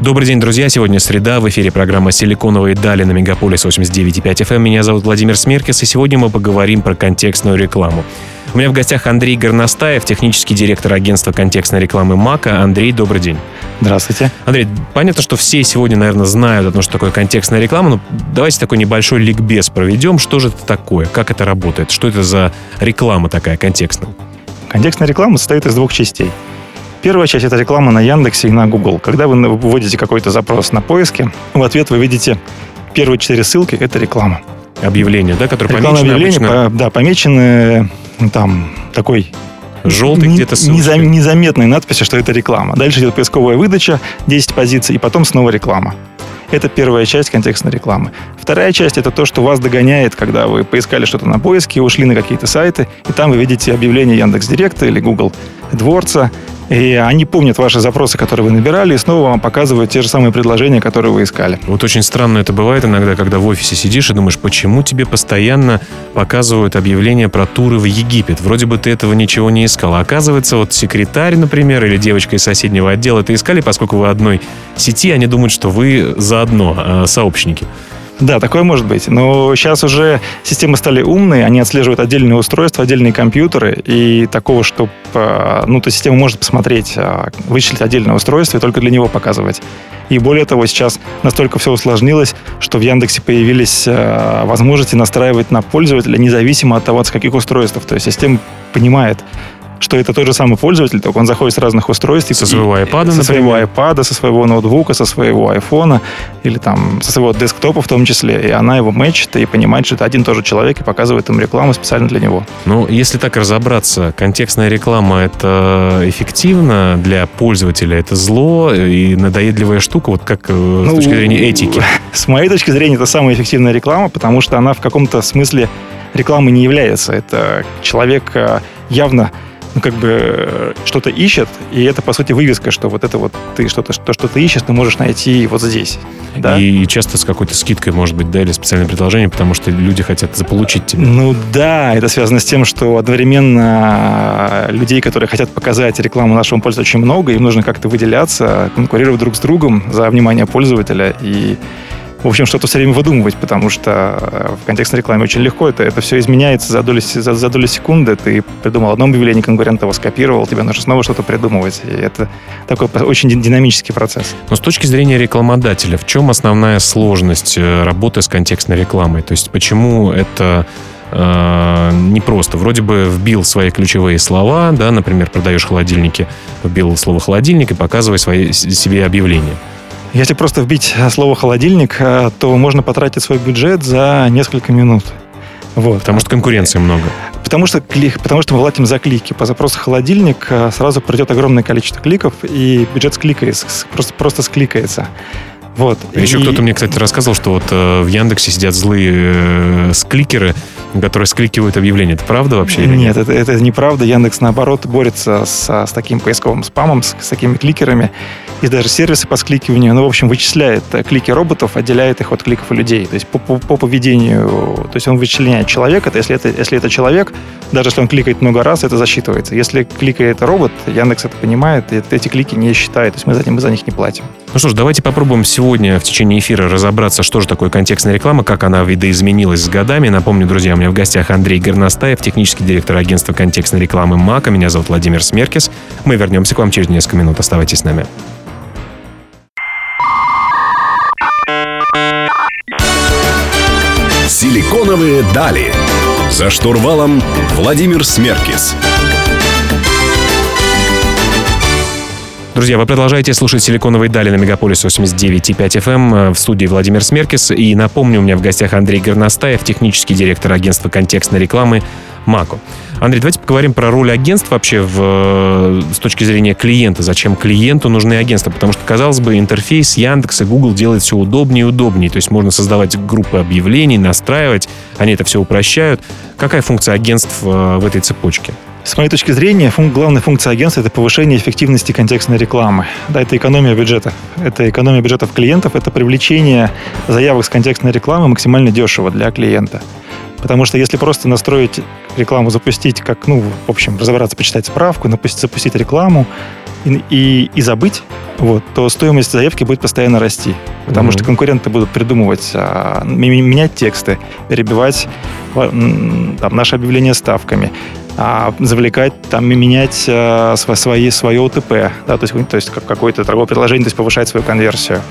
Добрый день, друзья. Сегодня среда. В эфире программа «Силиконовые дали» на Мегаполис 89.5 FM. Эм. Меня зовут Владимир Смеркис, и сегодня мы поговорим про контекстную рекламу. У меня в гостях Андрей Горностаев, технический директор агентства контекстной рекламы МАКа. Андрей, добрый день. Здравствуйте. Андрей, понятно, что все сегодня, наверное, знают о том, что такое контекстная реклама, но давайте такой небольшой ликбез проведем. Что же это такое? Как это работает? Что это за реклама такая контекстная? Контекстная реклама состоит из двух частей. Первая часть — это реклама на Яндексе и на Google. Когда вы вводите какой-то запрос на поиске, в ответ вы видите первые четыре ссылки — это реклама. Объявление, да, которое Рекламное помечено объявление, обычно... по- да, помечены там такой Желтый где-то ссылочкой. незам- незаметной надписи, что это реклама. Дальше идет поисковая выдача, 10 позиций, и потом снова реклама. Это первая часть контекстной рекламы. Вторая часть — это то, что вас догоняет, когда вы поискали что-то на поиске, ушли на какие-то сайты, и там вы видите объявление Яндекс.Директа или Google Дворца, и они помнят ваши запросы, которые вы набирали, и снова вам показывают те же самые предложения, которые вы искали. Вот очень странно это бывает иногда, когда в офисе сидишь и думаешь, почему тебе постоянно показывают объявления про туры в Египет? Вроде бы ты этого ничего не искал. А оказывается, вот секретарь, например, или девочка из соседнего отдела это искали, поскольку вы одной сети, они думают, что вы заодно, а, сообщники. Да, такое может быть. Но сейчас уже системы стали умные, они отслеживают отдельные устройства, отдельные компьютеры, и такого, что ну, то система может посмотреть, а, вычислить отдельное устройство и только для него показывать. И более того, сейчас настолько все усложнилось, что в Яндексе появились а, возможности настраивать на пользователя независимо от того, с каких устройств. То есть система понимает, что это тот же самый пользователь, только он заходит с разных устройств. и- Со своего iPad, Со своего iPad, со своего ноутбука, со своего айфона или там со своего десктопа в том числе. И она его мэчит и понимает, что это один и тот же человек и показывает ему рекламу специально для него. Ну, если так разобраться, контекстная реклама это эффективно для пользователя, это зло и надоедливая штука, вот как э, с Ну, точки зрения этики. С моей точки зрения, это самая эффективная реклама, потому что она в каком-то смысле рекламой не является. Это человек э, явно ну, как бы что-то ищет, и это, по сути, вывеска, что вот это вот ты что-то, что, что ты ищешь, ты можешь найти вот здесь. Да? И часто с какой-то скидкой, может быть, да, или специальное предложение, потому что люди хотят заполучить тебя. Ну да, это связано с тем, что одновременно людей, которые хотят показать рекламу нашему пользователю очень много, им нужно как-то выделяться, конкурировать друг с другом за внимание пользователя и в общем, что-то все время выдумывать, потому что э, в контекстной рекламе очень легко это, это все изменяется за долю, за, за долю секунды. Ты придумал одно объявление, конкурент его скопировал, тебе нужно снова что-то придумывать. И это такой очень дин- динамический процесс. Но с точки зрения рекламодателя, в чем основная сложность э, работы с контекстной рекламой? То есть почему это э, непросто? Вроде бы вбил свои ключевые слова, да, например, продаешь холодильники, вбил слово холодильник и показывай свои, себе объявление. Если просто вбить э, слово «холодильник», э, то можно потратить свой бюджет за несколько минут. Вот. Потому что конкуренции много. Потому что, клик, потому что мы платим за клики. По запросу «холодильник» э, сразу придет огромное количество кликов, и бюджет скликается, просто, просто скликается. Вот. Еще И- кто-то мне, кстати, рассказывал, что вот э, в Яндексе сидят злые э, скликеры, которые скликивают объявления. Это правда вообще? или Нет, это, это неправда. Яндекс, наоборот, борется с, с таким поисковым спамом, с, с такими кликерами. Есть даже сервисы по скликиванию. Ну, в общем, вычисляет э, клики роботов, отделяет их от кликов людей. То есть по, по, по поведению, то есть он вычисляет человека. То если это, если это человек, даже если он кликает много раз, это засчитывается. Если кликает робот, Яндекс это понимает, и эти клики не считает. То есть мы за, мы за них не платим. Ну что ж, давайте попробуем сегодня в течение эфира разобраться, что же такое контекстная реклама, как она видоизменилась с годами. Напомню, друзья, у меня в гостях Андрей Горностаев, технический директор агентства контекстной рекламы МАКа. Меня зовут Владимир Смеркис. Мы вернемся к вам через несколько минут. Оставайтесь с нами. Силиконовые дали. За штурвалом Владимир Смеркис. Друзья, вы продолжаете слушать «Силиконовые дали» на Мегаполис 89,5 FM в студии Владимир Смеркис. И напомню, у меня в гостях Андрей Горностаев, технический директор агентства контекстной рекламы «Мако». Андрей, давайте поговорим про роль агентств вообще в, э, с точки зрения клиента. Зачем клиенту нужны агентства? Потому что, казалось бы, интерфейс Яндекс и Google делает все удобнее и удобнее. То есть можно создавать группы объявлений, настраивать. Они это все упрощают. Какая функция агентств э, в этой цепочке? С моей точки зрения, фун- главная функция агентства – это повышение эффективности контекстной рекламы. Да, это экономия бюджета. Это экономия бюджетов клиентов, это привлечение заявок с контекстной рекламы максимально дешево для клиента. Потому что если просто настроить рекламу, запустить, как, ну, в общем, разобраться, почитать справку, запустить рекламу и, и, и забыть, вот, то стоимость заявки будет постоянно расти. Потому mm-hmm. что конкуренты будут придумывать, а, менять тексты, перебивать там, наше объявление ставками, а, завлекать, там, менять а, свои, свое ОТП, да, то есть, то есть какое-то торговое предложение, то есть повышать свою конверсию.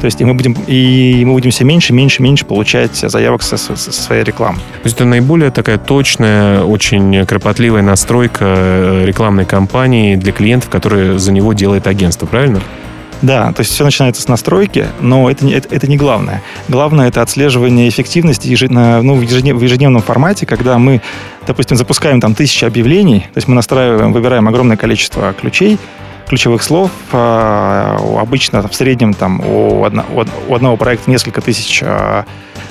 То есть и мы будем, и мы будем все меньше, меньше, меньше получать заявок со, со, со своей рекламы. То есть это наиболее такая точная, очень кропотливая настройка э, рекламной кампании для клиентов, которые за него делает агентство, правильно? Да, то есть все начинается с настройки, но это, это, это не главное. Главное это отслеживание эффективности ежедневно, ну, в, ежеднев, в ежедневном формате, когда мы, допустим, запускаем там тысячи объявлений, то есть мы настраиваем, выбираем огромное количество ключей, ключевых слов. А, обычно в среднем там у, одно, у одного проекта несколько тысяч а,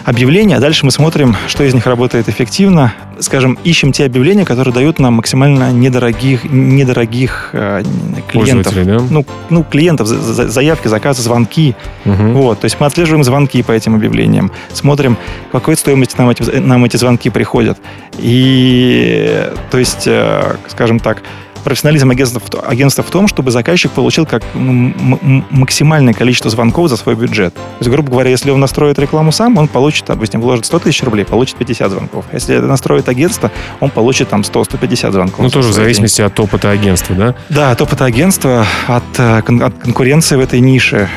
объявлений, а дальше мы смотрим, что из них работает эффективно. Скажем, ищем те объявления, которые дают нам максимально недорогих, недорогих э, клиентов. Да? Ну, ну, клиентов, заявки, заказы, звонки. Угу. Вот, то есть мы отслеживаем звонки по этим объявлениям, смотрим, какой стоимости нам эти, нам эти звонки приходят. И, то есть, э, скажем так, профессионализм агентства, агентства в том, чтобы заказчик получил как максимальное количество звонков за свой бюджет. То есть, грубо говоря, если он настроит рекламу сам, он получит, допустим, вложит 100 тысяч рублей, получит 50 звонков. Если настроит агентство, он получит там 100-150 звонков. Ну, тоже в зависимости деньги. от опыта агентства, да? Да, от опыта агентства, от, э, от конкуренции в этой нише.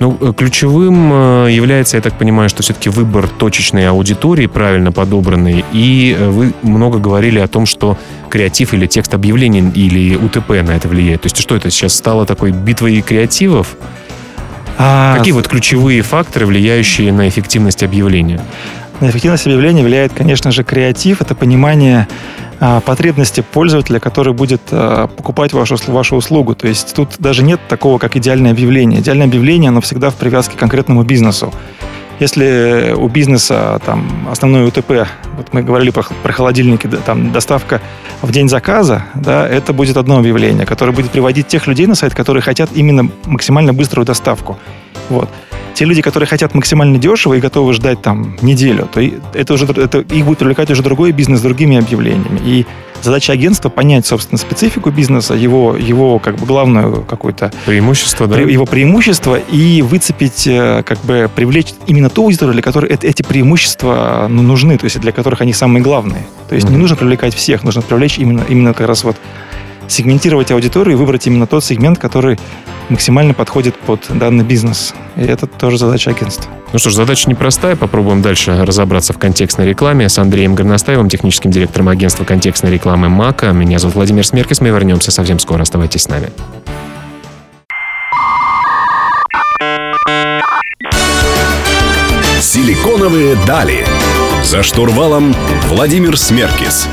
Ну, э, ключевым э, является, я так понимаю, что все-таки выбор точечной аудитории, правильно подобранный, и вы много говорили о том, что креатив или текст объявлений или УТП на это влияет? То есть что это сейчас стало такой битвой креативов? А... Какие вот ключевые факторы, влияющие на эффективность объявления? На эффективность объявления влияет, конечно же, креатив. Это понимание а, потребности пользователя, который будет а, покупать вашу, вашу услугу. То есть тут даже нет такого, как идеальное объявление. Идеальное объявление, оно всегда в привязке к конкретному бизнесу. Если у бизнеса там основной УТП, вот мы говорили про, про холодильники, там доставка в день заказа, да, это будет одно объявление, которое будет приводить тех людей на сайт, которые хотят именно максимально быструю доставку. Вот те люди, которые хотят максимально дешево и готовы ждать там неделю, то это уже, это, их будет привлекать уже другой бизнес с другими объявлениями. И задача агентства понять, собственно, специфику бизнеса, его, его как бы главное какое-то... Преимущество, да? Его преимущество и выцепить, э, как бы привлечь именно ту аудиторию, для которой эти преимущества ну, нужны, то есть для которых они самые главные. То есть mm-hmm. не нужно привлекать всех, нужно привлечь именно, именно как раз вот сегментировать аудиторию и выбрать именно тот сегмент, который максимально подходит под данный бизнес. И это тоже задача агентства. Ну что ж, задача непростая. Попробуем дальше разобраться в контекстной рекламе с Андреем Горностаевым, техническим директором агентства контекстной рекламы МАКа. Меня зовут Владимир Смеркис. Мы вернемся совсем скоро. Оставайтесь с нами. Силиконовые дали. За штурвалом Владимир Смеркис.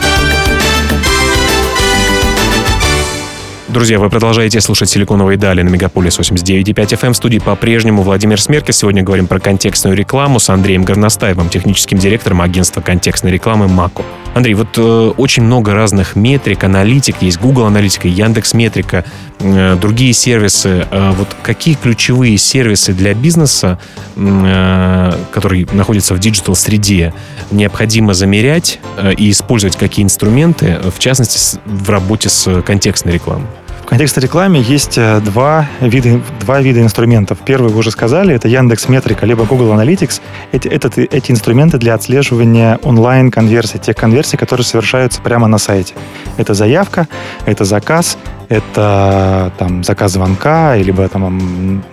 Друзья, вы продолжаете слушать «Силиконовые дали» на Мегаполис 89.5 FM. В студии по-прежнему Владимир Смеркис. Сегодня говорим про контекстную рекламу с Андреем Горностаевым, техническим директором агентства контекстной рекламы «Мако». Андрей, вот э, очень много разных метрик, аналитик. Есть Google аналитика, Яндекс Метрика, э, другие сервисы. Э, вот какие ключевые сервисы для бизнеса, э, который находится в digital-среде, необходимо замерять э, и использовать какие инструменты, в частности, в работе с контекстной рекламой? В контексте рекламы есть э, два вида, два вида инструментов. Первый вы уже сказали, это Яндекс Метрика, либо Google Analytics. Эти, это, эти инструменты для отслеживания онлайн-конверсий, тех конверсий, которые совершаются прямо на сайте. Это заявка, это заказ, это там, заказ звонка, либо там,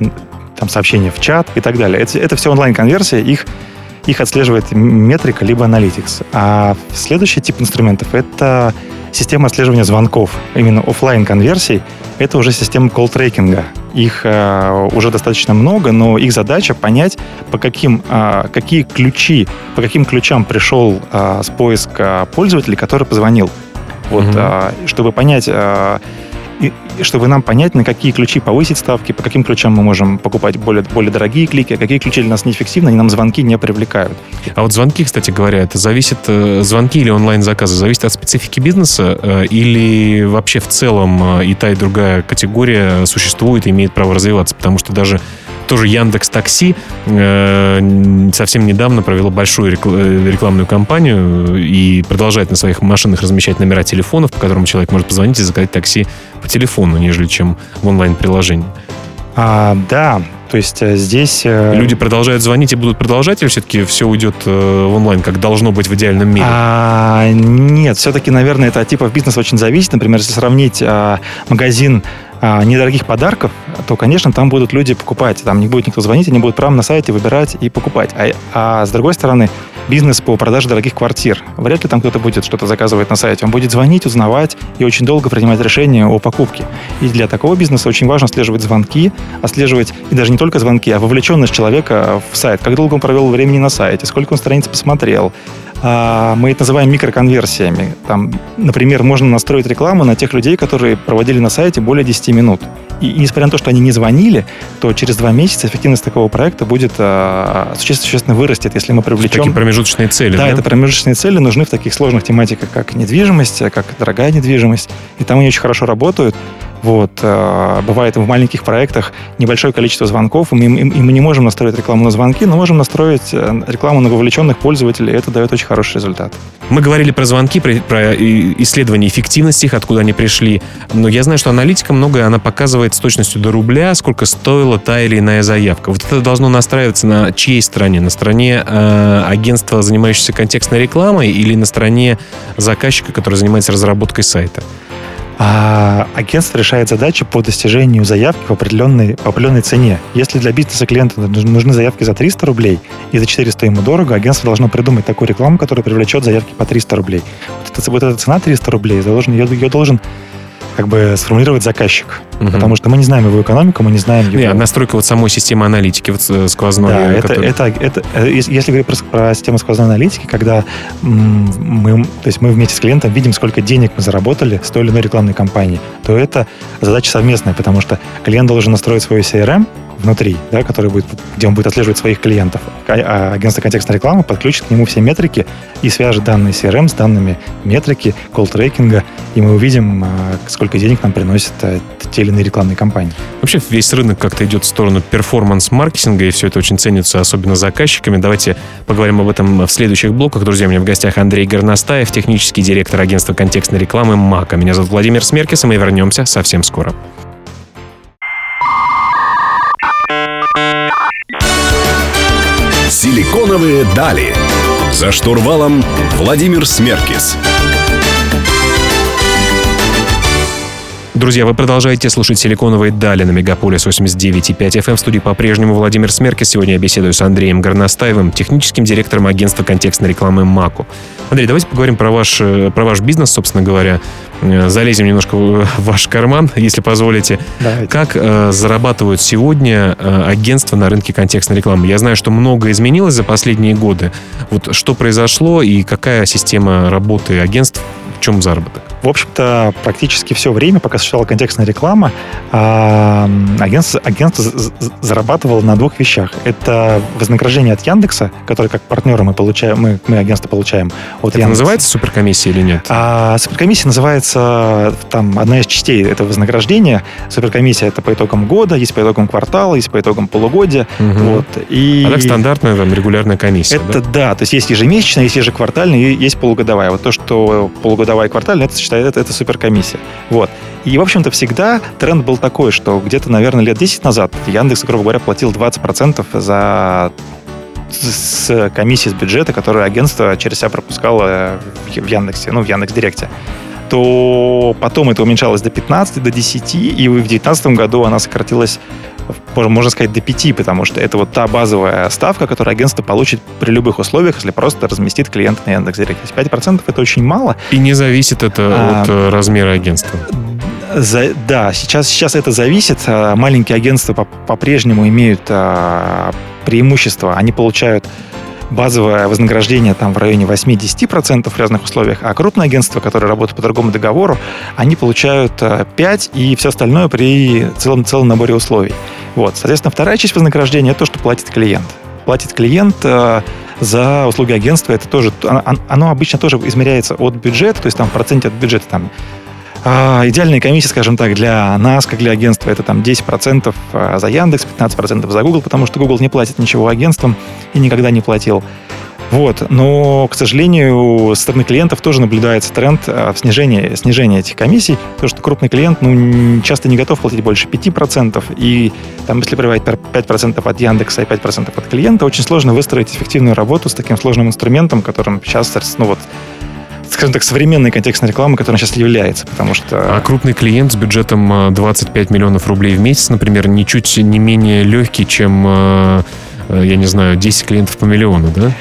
там сообщение в чат и так далее. Это, это все онлайн-конверсии, их их отслеживает метрика либо Analytics. А следующий тип инструментов — это система отслеживания звонков, именно офлайн конверсий, это уже система колл-трекинга. Их э, уже достаточно много, но их задача понять, по каким, э, какие ключи, по каким ключам пришел э, с поиска пользователя, который позвонил. Вот, mm-hmm. э, чтобы понять, э, и, чтобы нам понять, на какие ключи повысить ставки, по каким ключам мы можем покупать более, более дорогие клики, а какие ключи для нас неэффективны, они нам звонки не привлекают. А вот звонки, кстати говоря, это зависит, э, звонки или онлайн-заказы, зависит от специфики бизнеса э, или вообще в целом э, и та, и другая категория существует и имеет право развиваться? Потому что даже тоже Яндекс Такси э, совсем недавно провело большую рекламную кампанию и продолжает на своих машинах размещать номера телефонов, по которым человек может позвонить и заказать такси по телефону, нежели чем в онлайн-приложении. А, да, то есть э, здесь... Э, Люди продолжают звонить и будут продолжать, или все-таки все уйдет э, в онлайн, как должно быть в идеальном мире? А, нет, все-таки, наверное, это от типов бизнеса очень зависит. Например, если сравнить а, магазин а, недорогих подарков, то, конечно, там будут люди покупать. Там не будет никто звонить, они будут прямо на сайте выбирать и покупать. А, а с другой стороны, бизнес по продаже дорогих квартир. Вряд ли там кто-то будет что-то заказывать на сайте. Он будет звонить, узнавать и очень долго принимать решение о покупке. И для такого бизнеса очень важно отслеживать звонки, отслеживать и даже не только звонки, а вовлеченность человека в сайт. Как долго он провел времени на сайте, сколько он страниц посмотрел, мы это называем микроконверсиями. Там, например, можно настроить рекламу на тех людей, которые проводили на сайте более 10 минут. И, и несмотря на то, что они не звонили, то через два месяца эффективность такого проекта будет а, существенно, существенно вырастет, если мы привлечем... Такие промежуточные цели, да? Да, это промежуточные цели нужны в таких сложных тематиках, как недвижимость, как дорогая недвижимость. И там они очень хорошо работают. Вот. Э, бывает в маленьких проектах небольшое количество звонков, и мы, и мы не можем настроить рекламу на звонки, но можем настроить э, рекламу на вовлеченных пользователей, и это дает очень хороший результат. Мы говорили про звонки, про, про исследование эффективности их, откуда они пришли. Но я знаю, что аналитика многое, она показывает с точностью до рубля, сколько стоила та или иная заявка. Вот это должно настраиваться на чьей стороне? На стороне э, агентства, занимающегося контекстной рекламой, или на стороне заказчика, который занимается разработкой сайта? А агентство решает задачи по достижению заявки в определенной, по определенной цене. Если для бизнеса клиента нужны заявки за 300 рублей и за 400 ему дорого, агентство должно придумать такую рекламу, которая привлечет заявки по 300 рублей. Вот, это, вот эта цена 300 рублей, должен, ее, ее должен как бы сформулировать заказчик. Угу. Потому что мы не знаем его экономику, мы не знаем его... Нет, настройка вот самой системы аналитики вот э, сквозной. Да, это, который... это, это, э, если говорить про, про систему сквозной аналитики, когда мы, то есть мы вместе с клиентом видим, сколько денег мы заработали с той или иной рекламной кампании, то это задача совместная, потому что клиент должен настроить свой CRM, внутри, да, который будет, где он будет отслеживать своих клиентов. А, агентство контекстной рекламы подключит к нему все метрики и свяжет данные CRM с данными метрики, колл-трекинга, и мы увидим, а, сколько денег нам приносят а, те или иные рекламные кампании. Вообще весь рынок как-то идет в сторону перформанс-маркетинга, и все это очень ценится, особенно заказчиками. Давайте поговорим об этом в следующих блоках. Друзья, у меня в гостях Андрей Горностаев, технический директор агентства контекстной рекламы МАКа. Меня зовут Владимир Смеркис, и мы вернемся совсем скоро. Силиконовые дали. За штурвалом Владимир Смеркис. Друзья, вы продолжаете слушать «Силиконовые дали» на Мегаполис 89.5 FM. В студии по-прежнему Владимир Смеркис. Сегодня я беседую с Андреем Горностаевым, техническим директором агентства контекстной рекламы «Маку». Андрей, давайте поговорим про ваш, э, про ваш бизнес, собственно говоря. Э, залезем немножко в ваш карман, если позволите. Давайте. Как э, зарабатывают сегодня э, агентства на рынке контекстной рекламы? Я знаю, что многое изменилось за последние годы. Вот что произошло и какая система работы агентств, в чем заработок? В общем-то, практически все время, пока существовала контекстная реклама, агентство, агентство зарабатывало на двух вещах. Это вознаграждение от Яндекса, которое как партнеры мы получаем, мы, мы агентство получаем от Это Яндекса. называется суперкомиссия или нет? А, суперкомиссия называется, там, одна из частей этого вознаграждения. Суперкомиссия это по итогам года, есть по итогам квартала, есть по итогам полугодия. Угу. Вот, и... А так стандартная там, регулярная комиссия, Это да? да, то есть есть ежемесячная, есть ежеквартальная, есть полугодовая. Вот то, что полугодовая и квартальная, это считается, это, это суперкомиссия. Вот. И, в общем-то, всегда тренд был такой, что где-то, наверное, лет 10 назад Яндекс, грубо говоря, платил 20% за с комиссии с бюджета, которую агентство через себя пропускало в Яндексе, ну, в Яндекс.Директе то потом это уменьшалось до 15, до 10, и в 2019 году она сократилась можно сказать, до 5, потому что это вот та базовая ставка, которую агентство получит при любых условиях, если просто разместит клиента на Яндекс.Директе. 5% это очень мало. И не зависит это а, от э, размера агентства. За, да, сейчас, сейчас это зависит. А, маленькие агентства по- по-прежнему имеют а, преимущество. Они получают базовое вознаграждение там в районе 8-10% в разных условиях, а крупные агентства, которые работают по другому договору, они получают 5 э, и все остальное при целом, целом наборе условий. Вот. Соответственно, вторая часть вознаграждения – то, что платит клиент. Платит клиент э, за услуги агентства, это тоже, оно обычно тоже измеряется от бюджета, то есть там в проценте от бюджета там а, идеальная комиссия, скажем так, для нас, как для агентства, это там 10% а, за Яндекс, 15% за Google, потому что Google не платит ничего агентствам и никогда не платил. Вот. Но, к сожалению, со стороны клиентов тоже наблюдается тренд а, в снижении, снижения этих комиссий, потому что крупный клиент ну, часто не готов платить больше 5%, и там, если проверять 5% от Яндекса и 5% от клиента, очень сложно выстроить эффективную работу с таким сложным инструментом, которым сейчас ну, вот, скажем так, современной контекстной рекламы, которая сейчас является, потому что... А крупный клиент с бюджетом 25 э, миллионов рублей в месяц, например, ничуть не менее легкий, чем э, э, я не знаю, 10 клиентов по миллиону, да?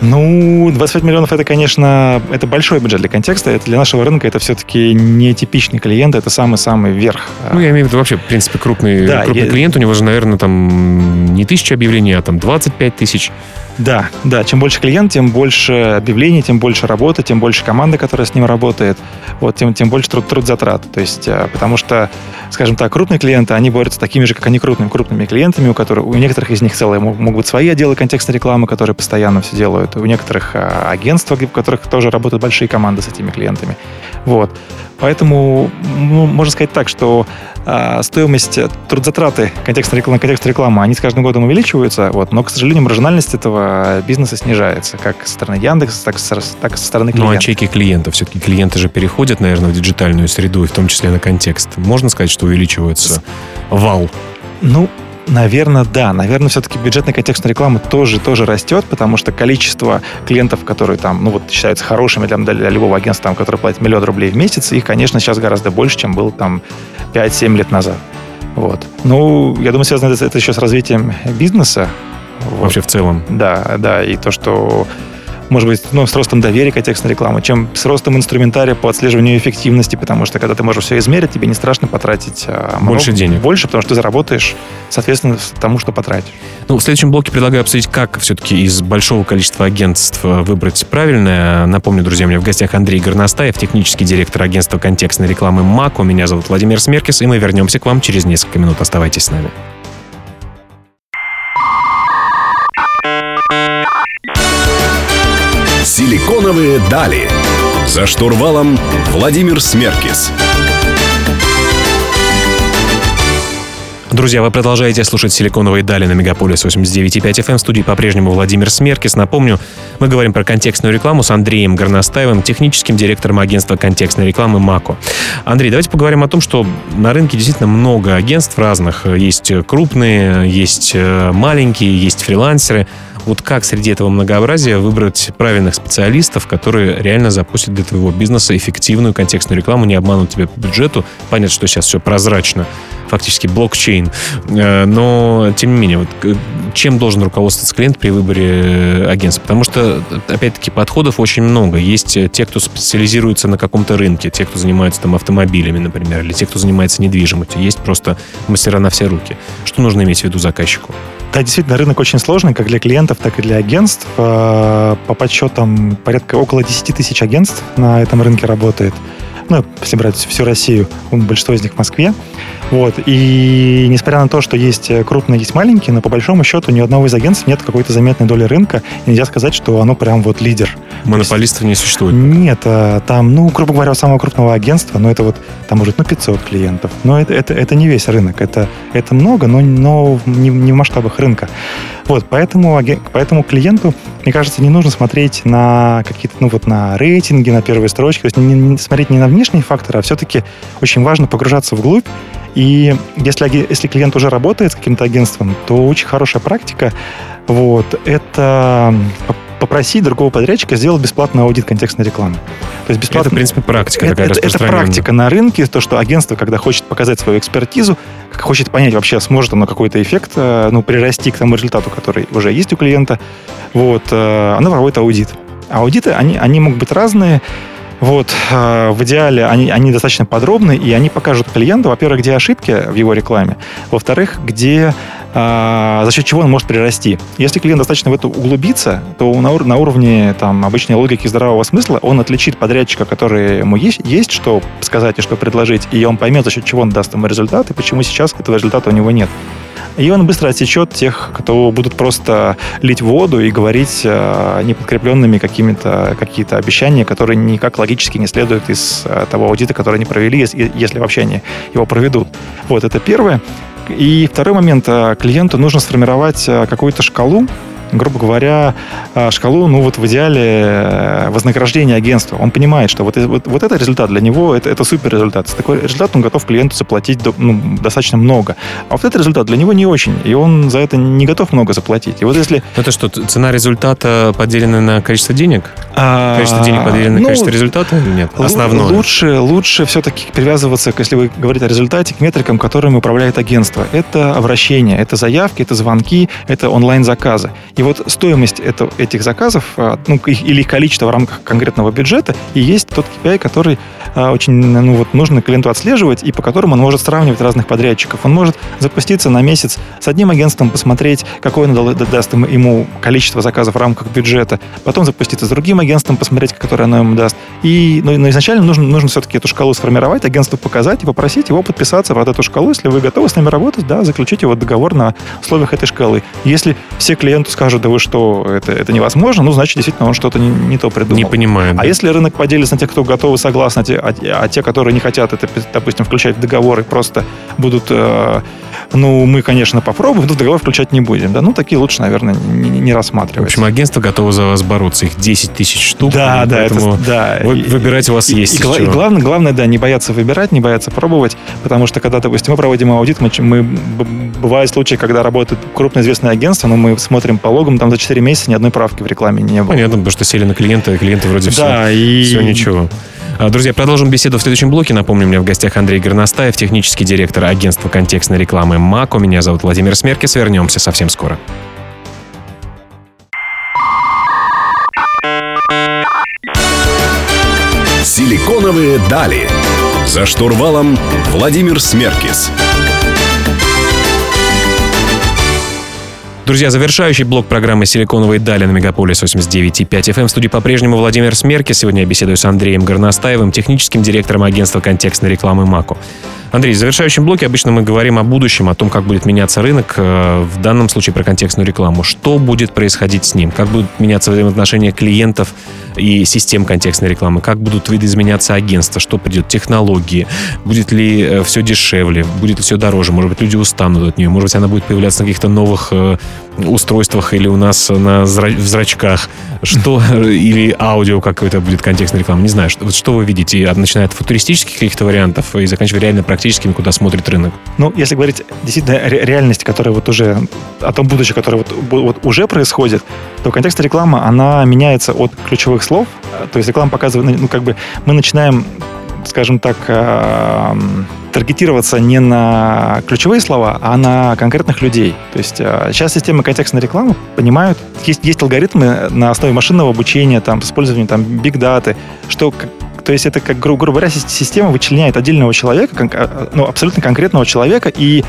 Ну, 25 миллионов это, конечно, это большой бюджет для контекста. Это для нашего рынка это все-таки не типичный клиент, это самый-самый верх. Ну, я имею в виду вообще, в принципе, крупный, да, крупный я... клиент, у него же, наверное, там не тысяча объявлений, а там 25 тысяч. Да, да. Чем больше клиент, тем больше объявлений, тем больше работы, тем больше команды, которая с ним работает, вот, тем, тем больше труд, труд затрат. То есть, э, потому что, скажем так, крупные клиенты, они борются такими же, как они крупными, крупными клиентами, у которых у некоторых из них целые могут быть свои отделы контекстной рекламы, которые постоянно все делают. У некоторых э, агентства, у которых тоже работают большие команды с этими клиентами. Вот. Поэтому ну, можно сказать так, что э, стоимость трудзатраты контекстной рекламы, контекстной рекламы, они с каждым годом увеличиваются, вот, но, к сожалению, маржинальность этого бизнеса снижается, как со стороны Яндекса, так, так и со стороны клиента. Ну, а чеки клиентов? Все-таки клиенты же переходят, наверное, в диджитальную среду, и в том числе на контекст. Можно сказать, что увеличивается вал? Ну, Наверное, да. Наверное, все-таки бюджетная контекстная реклама тоже, тоже растет, потому что количество клиентов, которые там, ну вот считаются хорошими для, для любого агентства, там, которые платят миллион рублей в месяц, их, конечно, сейчас гораздо больше, чем было там 5-7 лет назад. Вот. Ну, я думаю, связано это, это еще с развитием бизнеса. Вообще вот. в целом. Да, да, и то, что может быть, ну, с ростом доверия к контекстной рекламы, чем с ростом инструментария по отслеживанию эффективности, потому что когда ты можешь все измерить, тебе не страшно потратить а, больше денег. Больше, потому что ты заработаешь, соответственно, тому, что потратишь. Ну, в следующем блоке предлагаю обсудить, как все-таки из большого количества агентств э, выбрать правильное. Напомню, друзья, у меня в гостях Андрей Горностаев, технический директор агентства контекстной рекламы МАК. У меня зовут Владимир Смеркис, и мы вернемся к вам через несколько минут. Оставайтесь с нами. Силиконовые дали. За штурвалом Владимир Смеркис. Друзья, вы продолжаете слушать «Силиконовые дали» на Мегаполис 89.5 FM. В студии по-прежнему Владимир Смеркис. Напомню, мы говорим про контекстную рекламу с Андреем Горностаевым, техническим директором агентства контекстной рекламы «Мако». Андрей, давайте поговорим о том, что на рынке действительно много агентств разных. Есть крупные, есть э, маленькие, есть фрилансеры – вот как среди этого многообразия выбрать правильных специалистов, которые реально запустят для твоего бизнеса эффективную контекстную рекламу, не обманут тебя по бюджету. Понятно, что сейчас все прозрачно, фактически блокчейн. Э, но, тем не менее, вот, чем должен руководствоваться клиент при выборе агентства? Потому что, опять-таки, подходов очень много. Есть те, кто специализируется на каком-то рынке, те, кто занимается там автомобилями, например, или те, кто занимается недвижимостью. Есть просто мастера на все руки. Что нужно иметь в виду заказчику? Да, действительно, рынок очень сложный, как для клиентов, так и для агентств. По подсчетам порядка около 10 тысяч агентств на этом рынке работает ну, если брать всю Россию, большинство из них в Москве. Вот. И несмотря на то, что есть крупные, есть маленькие, но по большому счету ни у одного из агентств нет какой-то заметной доли рынка, и нельзя сказать, что оно прям вот лидер. Монополистов есть, не существует? Нет, а, там, ну, грубо говоря, у самого крупного агентства, ну, это вот, там может, ну, 500 клиентов. Но это, это, это не весь рынок, это, это много, но, но не, не в масштабах рынка. Вот, поэтому, поэтому клиенту, мне кажется, не нужно смотреть на какие-то, ну вот на рейтинги, на первые строчки, то есть не, не смотреть не на внешние факторы, а все-таки очень важно погружаться вглубь. И если, если клиент уже работает с каким-то агентством, то очень хорошая практика вот, это попросить другого подрядчика сделать бесплатный аудит контекстной рекламы. То есть бесплатно... Это, в принципе, практика это, такая это, это практика на рынке, то, что агентство, когда хочет показать свою экспертизу, хочет понять вообще, сможет оно какой-то эффект э, ну, прирасти к тому результату, который уже есть у клиента, вот, э, оно проводит аудит. Аудиты, они, они могут быть разные, вот, э, в идеале они, они достаточно подробны, и они покажут клиенту, во-первых, где ошибки в его рекламе, во-вторых, где а, за счет чего он может прирасти. Если клиент достаточно в это углубится, то на, ур- на уровне там, обычной логики здравого смысла он отличит подрядчика, который ему есть, есть что сказать и что предложить, и он поймет, за счет чего он даст ему результат, и почему сейчас этого результата у него нет. И он быстро отсечет тех, кто будут просто лить воду и говорить э, неподкрепленными какими-то какие-то обещания, которые никак логически не следуют из э, того аудита, который они провели, если, вообще они его проведут. Вот это первое. И второй момент. э, Клиенту нужно сформировать какую-то шкалу, грубо говоря, э, шкалу, ну вот в идеале э, вознаграждения агентства. Он понимает, что вот, вот, вот это результат для него, это, это супер результат. За такой результат он готов клиенту заплатить до- ну, достаточно много. А вот этот результат для него не очень, и он за это не готов много заплатить. И вот если... Это что, цена результата поделена на количество денег? Количество денег поделено на ну, количество результата или нет? Основное. Лучше, лучше все-таки привязываться, если вы говорите о результате, к метрикам, которыми управляет агентство. Это обращения, это заявки, это звонки, это онлайн-заказы. И вот стоимость это- этих заказов, а, ну, их- или их количество в рамках конкретного бюджета, и есть тот KPI, который а, очень ну, вот, нужно клиенту отслеживать, и по которому он может сравнивать разных подрядчиков. Он может запуститься на месяц с одним агентством, посмотреть, какое он дал- даст ему- количество заказов в рамках бюджета, потом запуститься с другим агентством, посмотреть, которое оно ему даст. И, но, но изначально нужно, нужно все-таки эту шкалу сформировать, агентству показать и попросить его подписаться под эту шкалу. Если вы готовы с нами работать, да, заключите вот договор на условиях этой шкалы. Если все клиенту скажут, да вы что, это, это невозможно, ну, значит, действительно, он что-то не, не то придумал. Не понимаю. А если рынок поделится на тех, кто готовы, согласны, а те, а, а те, которые не хотят это, допустим, включать в договоры, просто будут, э, ну, мы, конечно, попробуем, но в договор включать не будем. Да? Ну, такие лучше, наверное, не, не В рассматривать. общем, агентство готово за вас бороться. Их 10 тысяч штук. да, и да, это, да. вы- И- выбирать у вас и, есть И, и главное, главное, да, не бояться выбирать, не бояться пробовать, потому что когда, допустим, мы проводим аудит, мы, мы бывают случаи, когда работает крупно известное агентство, но мы смотрим по логам, там за 4 месяца ни одной правки в рекламе не было. Понятно, потому что сели на клиента, и клиенты вроде все. Да, и... Все ничего. А, Друзья, продолжим беседу в следующем блоке. Напомню, у меня в гостях Андрей Горностаев, технический директор агентства контекстной рекламы МАКО. Меня зовут Владимир Смеркис. Вернемся совсем скоро. Силиконовые дали. За штурвалом Владимир Смеркис. Друзья, завершающий блок программы «Силиконовые дали» на Мегаполис 89.5 FM. В студии по-прежнему Владимир Смерки. Сегодня я беседую с Андреем Горностаевым, техническим директором агентства контекстной рекламы МАКО. Андрей, в завершающем блоке обычно мы говорим о будущем, о том, как будет меняться рынок, э, в данном случае про контекстную рекламу. Что будет происходить с ним? Как будут меняться взаимоотношения клиентов и систем контекстной рекламы? Как будут видоизменяться агентства? Что придет? Технологии? Будет ли все дешевле? Будет ли все дороже? Может быть, люди устанут от нее? Может быть, она будет появляться на каких-то новых э, устройствах или у нас на в зрачках? Что? Или аудио какой-то будет контекстной рекламы? Не знаю. Что, вот что вы видите? Начиная от футуристических каких-то вариантов и заканчивая реально практическими, куда смотрит рынок? Ну, если говорить действительно ре- реальность, которая вот уже, о том будущем, которое вот, вот уже происходит, то контекст рекламы, она меняется от ключевых слов. То есть реклама показывает, ну, как бы мы начинаем, скажем так, эм, таргетироваться не на ключевые слова, а на конкретных людей. То есть э, сейчас системы контекстной рекламы понимают, есть, есть алгоритмы на основе машинного обучения, там, с там, биг-даты, что то есть это, как, гру- грубо говоря, сис- система вычленяет отдельного человека, кон- а, ну, абсолютно конкретного человека и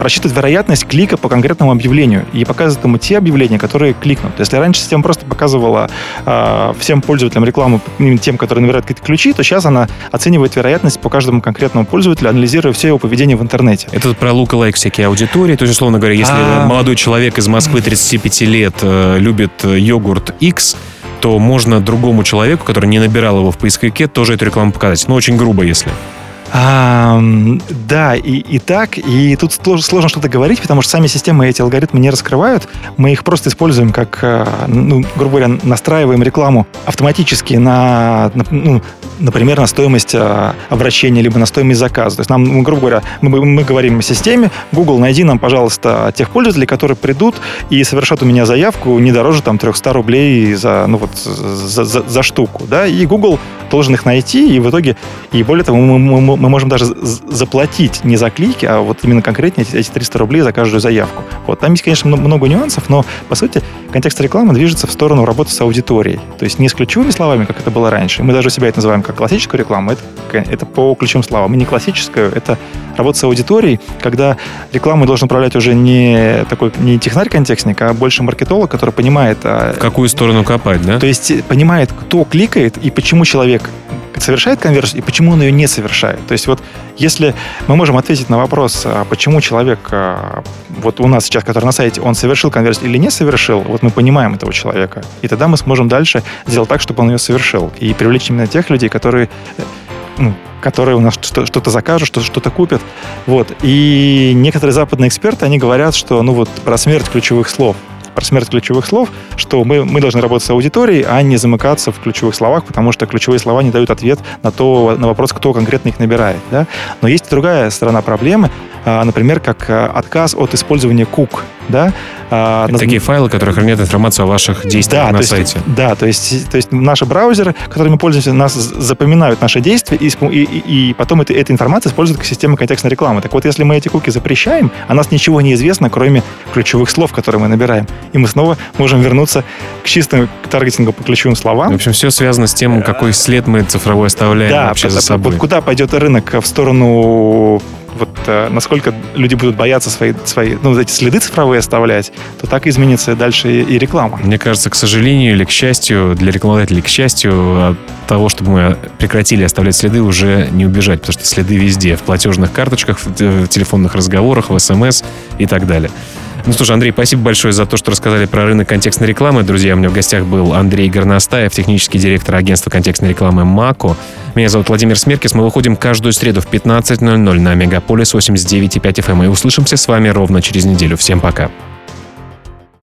просчитывает вероятность клика по конкретному объявлению и показывает ему те объявления, которые кликнут. Если раньше система просто показывала э, всем пользователям рекламу, тем, которые набирают какие-то ключи, то сейчас она оценивает вероятность по каждому конкретному пользователю, анализируя все его поведение в интернете. Это про лук-лайк всякие аудитории. То есть, условно говоря, если А. молодой человек из Москвы 35 лет э, любит э, йогурт X, то можно другому человеку, который не набирал его в поисковике, тоже эту рекламу показать. Ну, очень грубо, если. А, да, и, и так, и тут слож- сложно что-то говорить, потому что сами системы эти алгоритмы не раскрывают. Мы их просто используем как, э, ну, грубо говоря, настраиваем рекламу автоматически на, на, ну, например, на стоимость э, обращения, либо на стоимость заказа. То есть нам, ну, грубо говоря, мы, мы говорим системе, Google, найди нам, пожалуйста, тех пользователей, которые придут и совершат у меня заявку не дороже там 300 рублей за, ну, вот, за, за- за штуку. Да? И Google должен их найти, и в итоге, и более того, мы, мы- мы- можем даже заплатить не за клики, а вот именно конкретно эти, эти 300 рублей за каждую заявку. Вот. Там есть, конечно, мно- много нюансов, но, по сути, контекст рекламы движется в сторону работы с аудиторией. То есть не с ключевыми словами, как это было раньше. Мы даже себя это называем как классическую рекламу. Это, это по ключевым словам. И не классическую, это работать с аудиторией, когда рекламой должен управлять уже не такой не технарь-контекстник, а больше маркетолог, который понимает... А, в какую сторону копать, да? То есть понимает, кто кликает и почему человек совершает конверсию и почему он ее не совершает. То есть вот если мы можем ответить на вопрос, а почему человек, а, вот у нас сейчас, который на сайте, он совершил конверсию или не совершил, вот мы понимаем этого человека. И тогда мы сможем дальше сделать так, чтобы он ее совершил. И привлечь именно тех людей, которые э, ну, которые у нас что-то закажут, что-то купят. Вот. И некоторые западные эксперты, они говорят, что ну вот про смерть ключевых слов про смерть ключевых слов, что мы, мы должны работать с аудиторией, а не замыкаться в ключевых словах, потому что ключевые слова не дают ответ на, то, на вопрос, кто конкретно их набирает. Да? Но есть другая сторона проблемы, а, например, как а, отказ от использования кук. Да? А, Это такие файлы, которые хранят информацию о ваших действиях да, на есть, сайте. Да, то есть, то есть наши браузеры, которыми мы пользуемся, нас запоминают наши действия, и, и, и потом это, эта информация используется как система контекстной рекламы. Так вот, если мы эти куки запрещаем, о нас ничего не известно, кроме ключевых слов, которые мы набираем. И мы снова можем вернуться к чистому таргетингу по ключевым словам. В общем, все связано с тем, какой след мы цифровой оставляем да, вообще за собой. Куда пойдет рынок в сторону вот э, насколько люди будут бояться свои, свои, ну, эти следы цифровые оставлять, то так изменится дальше и, и реклама. Мне кажется, к сожалению или к счастью, для рекламодателей, к счастью, от того, чтобы мы прекратили оставлять следы, уже не убежать, потому что следы везде, в платежных карточках, в э, телефонных разговорах, в СМС и так далее. Ну что ж, Андрей, спасибо большое за то, что рассказали про рынок контекстной рекламы. Друзья, у меня в гостях был Андрей Горностаев, технический директор агентства контекстной рекламы МАКО. Меня зовут Владимир Смеркис. Мы выходим каждую среду в 15.00 на Мегаполис 89.5 FM. Эм. И услышимся с вами ровно через неделю. Всем пока.